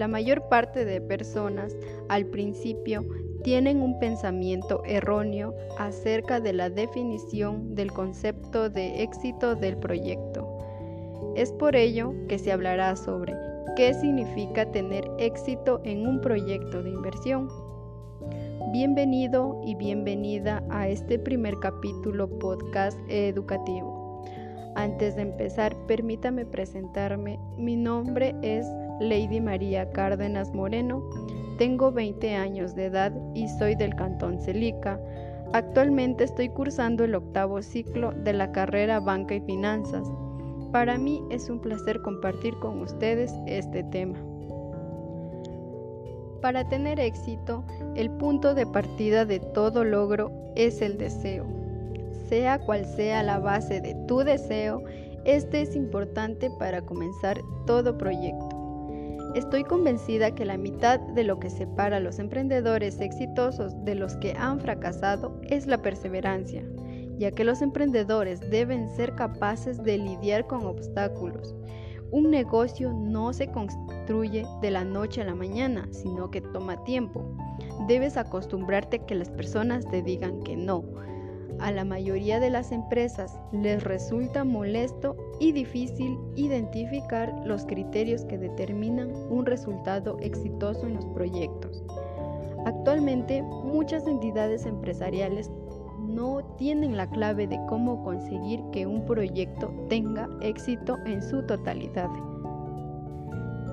la mayor parte de personas al principio tienen un pensamiento erróneo acerca de la definición del concepto de éxito del proyecto. Es por ello que se hablará sobre qué significa tener éxito en un proyecto de inversión. Bienvenido y bienvenida a este primer capítulo podcast educativo. Antes de empezar, permítame presentarme. Mi nombre es Lady María Cárdenas Moreno. Tengo 20 años de edad y soy del Cantón Celica. Actualmente estoy cursando el octavo ciclo de la carrera Banca y Finanzas. Para mí es un placer compartir con ustedes este tema. Para tener éxito, el punto de partida de todo logro es el deseo. Sea cual sea la base de tu deseo, este es importante para comenzar todo proyecto. Estoy convencida que la mitad de lo que separa a los emprendedores exitosos de los que han fracasado es la perseverancia ya que los emprendedores deben ser capaces de lidiar con obstáculos. Un negocio no se construye de la noche a la mañana, sino que toma tiempo. Debes acostumbrarte a que las personas te digan que no. A la mayoría de las empresas les resulta molesto y difícil identificar los criterios que determinan un resultado exitoso en los proyectos. Actualmente, muchas entidades empresariales no tienen la clave de cómo conseguir que un proyecto tenga éxito en su totalidad.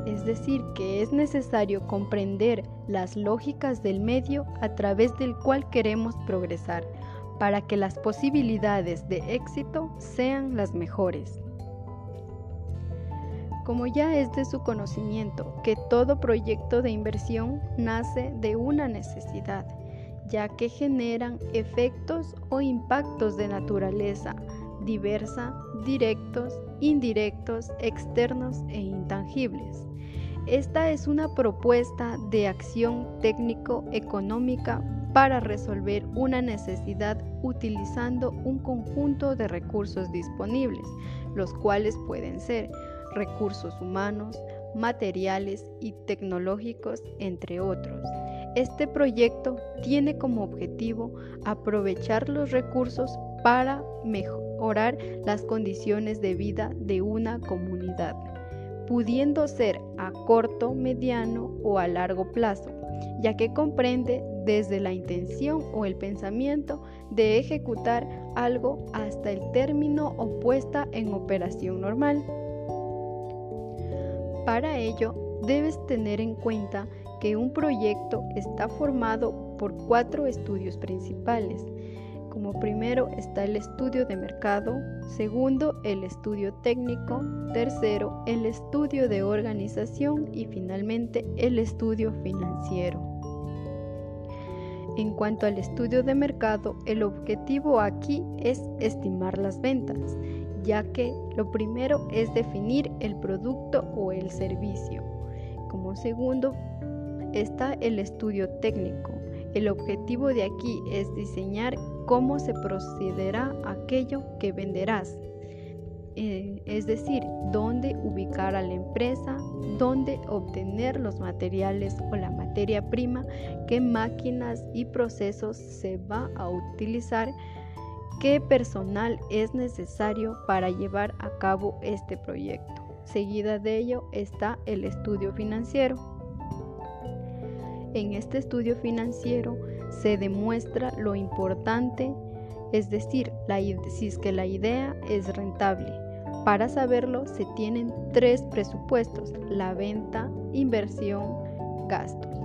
Es decir, que es necesario comprender las lógicas del medio a través del cual queremos progresar para que las posibilidades de éxito sean las mejores. Como ya es de su conocimiento que todo proyecto de inversión nace de una necesidad, ya que generan efectos o impactos de naturaleza diversa, directos, indirectos, externos e intangibles. Esta es una propuesta de acción técnico-económica para resolver una necesidad utilizando un conjunto de recursos disponibles, los cuales pueden ser recursos humanos, materiales y tecnológicos, entre otros. Este proyecto tiene como objetivo aprovechar los recursos para mejorar las condiciones de vida de una comunidad, pudiendo ser a corto, mediano o a largo plazo, ya que comprende desde la intención o el pensamiento de ejecutar algo hasta el término o puesta en operación normal. Para ello, debes tener en cuenta que un proyecto está formado por cuatro estudios principales. Como primero está el estudio de mercado, segundo el estudio técnico, tercero el estudio de organización y finalmente el estudio financiero. En cuanto al estudio de mercado, el objetivo aquí es estimar las ventas, ya que lo primero es definir el producto o el servicio. Como segundo está el estudio técnico. El objetivo de aquí es diseñar cómo se procederá aquello que venderás. Eh, es decir, dónde ubicar a la empresa, dónde obtener los materiales o la materia prima, qué máquinas y procesos se va a utilizar, qué personal es necesario para llevar a cabo este proyecto. Seguida de ello está el estudio financiero. En este estudio financiero se demuestra lo importante, es decir, si es que la idea es rentable. Para saberlo se tienen tres presupuestos, la venta, inversión, gastos,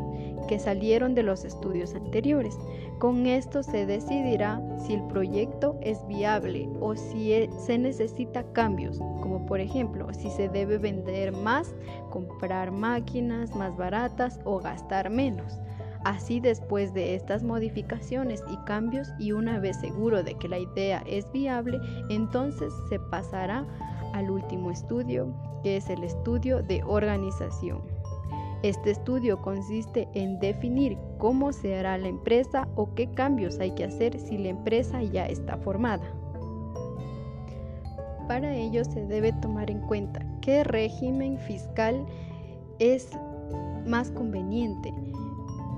que salieron de los estudios anteriores. Con esto se decidirá si el proyecto es viable o si e, se necesita cambios, como por ejemplo si se debe vender más, comprar máquinas más baratas o gastar menos. Así después de estas modificaciones y cambios y una vez seguro de que la idea es viable, entonces se pasará al último estudio, que es el estudio de organización. Este estudio consiste en definir cómo se hará la empresa o qué cambios hay que hacer si la empresa ya está formada. Para ello se debe tomar en cuenta qué régimen fiscal es más conveniente,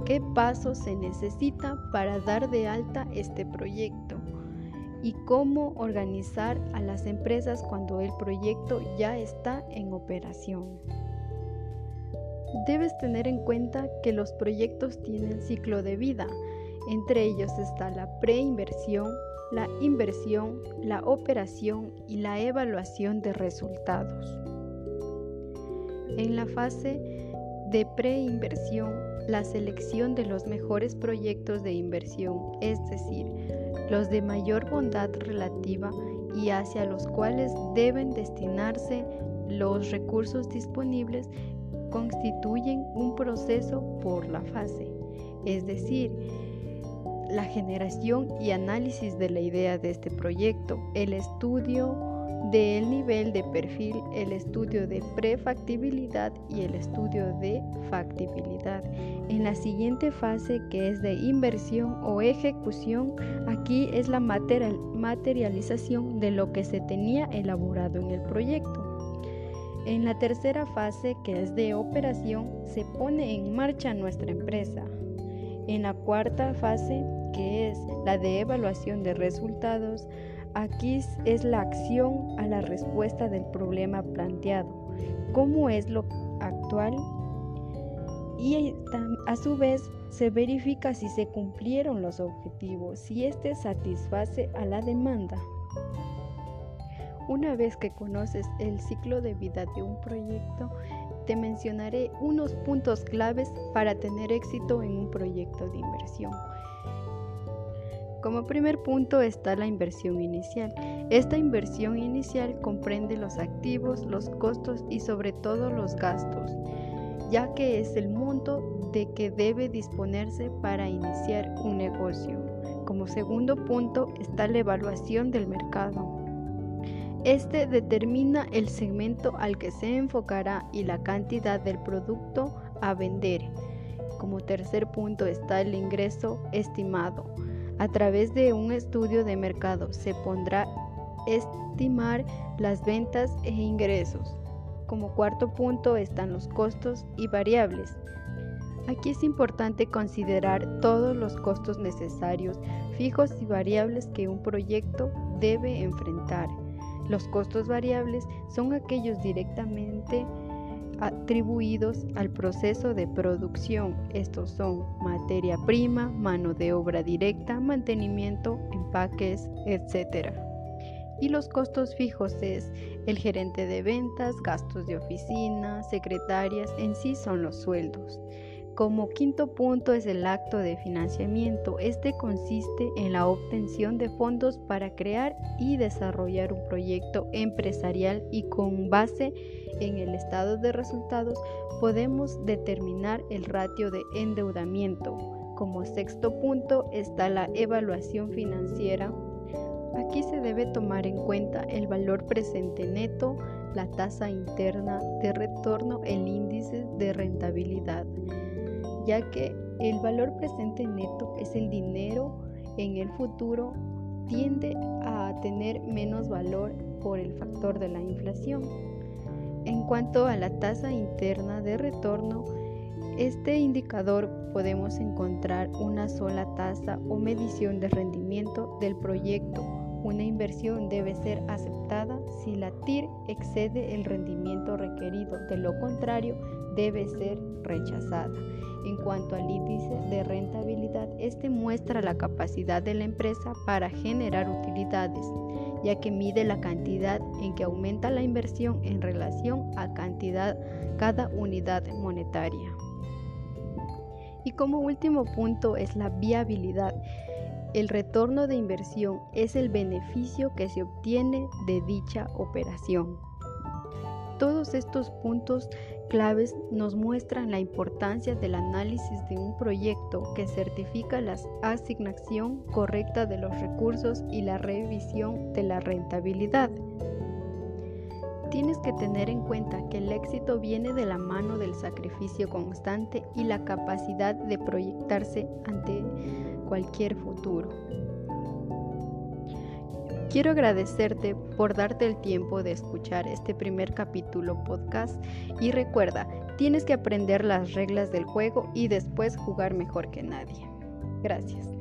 qué pasos se necesita para dar de alta este proyecto y cómo organizar a las empresas cuando el proyecto ya está en operación. Debes tener en cuenta que los proyectos tienen ciclo de vida. Entre ellos está la preinversión, la inversión, la operación y la evaluación de resultados. En la fase de preinversión, la selección de los mejores proyectos de inversión, es decir, los de mayor bondad relativa y hacia los cuales deben destinarse los recursos disponibles, constituyen un proceso por la fase, es decir, la generación y análisis de la idea de este proyecto, el estudio del nivel de perfil, el estudio de prefactibilidad y el estudio de factibilidad. En la siguiente fase que es de inversión o ejecución, aquí es la materialización de lo que se tenía elaborado en el proyecto. En la tercera fase que es de operación, se pone en marcha nuestra empresa. En la cuarta fase, que es la de evaluación de resultados, Aquí es la acción a la respuesta del problema planteado, cómo es lo actual y a su vez se verifica si se cumplieron los objetivos, si éste satisface a la demanda. Una vez que conoces el ciclo de vida de un proyecto, te mencionaré unos puntos claves para tener éxito en un proyecto de inversión. Como primer punto está la inversión inicial. Esta inversión inicial comprende los activos, los costos y sobre todo los gastos, ya que es el monto de que debe disponerse para iniciar un negocio. Como segundo punto está la evaluación del mercado. Este determina el segmento al que se enfocará y la cantidad del producto a vender. Como tercer punto está el ingreso estimado. A través de un estudio de mercado se pondrá estimar las ventas e ingresos. Como cuarto punto están los costos y variables. Aquí es importante considerar todos los costos necesarios, fijos y variables que un proyecto debe enfrentar. Los costos variables son aquellos directamente atribuidos al proceso de producción. Estos son materia prima, mano de obra directa, mantenimiento, empaques, etc. Y los costos fijos es el gerente de ventas, gastos de oficina, secretarias, en sí son los sueldos. Como quinto punto es el acto de financiamiento. Este consiste en la obtención de fondos para crear y desarrollar un proyecto empresarial y con base en el estado de resultados podemos determinar el ratio de endeudamiento. Como sexto punto está la evaluación financiera. Aquí se debe tomar en cuenta el valor presente neto, la tasa interna de retorno, el índice de rentabilidad ya que el valor presente neto es el dinero en el futuro tiende a tener menos valor por el factor de la inflación. En cuanto a la tasa interna de retorno, este indicador podemos encontrar una sola tasa o medición de rendimiento del proyecto. Una inversión debe ser aceptada si la TIR excede el rendimiento requerido, de lo contrario debe ser rechazada. En cuanto al índice de rentabilidad, este muestra la capacidad de la empresa para generar utilidades, ya que mide la cantidad en que aumenta la inversión en relación a cantidad cada unidad monetaria. Y como último punto es la viabilidad. El retorno de inversión es el beneficio que se obtiene de dicha operación. Todos estos puntos claves nos muestran la importancia del análisis de un proyecto que certifica la asignación correcta de los recursos y la revisión de la rentabilidad. Tienes que tener en cuenta que el éxito viene de la mano del sacrificio constante y la capacidad de proyectarse ante cualquier futuro. Quiero agradecerte por darte el tiempo de escuchar este primer capítulo podcast y recuerda, tienes que aprender las reglas del juego y después jugar mejor que nadie. Gracias.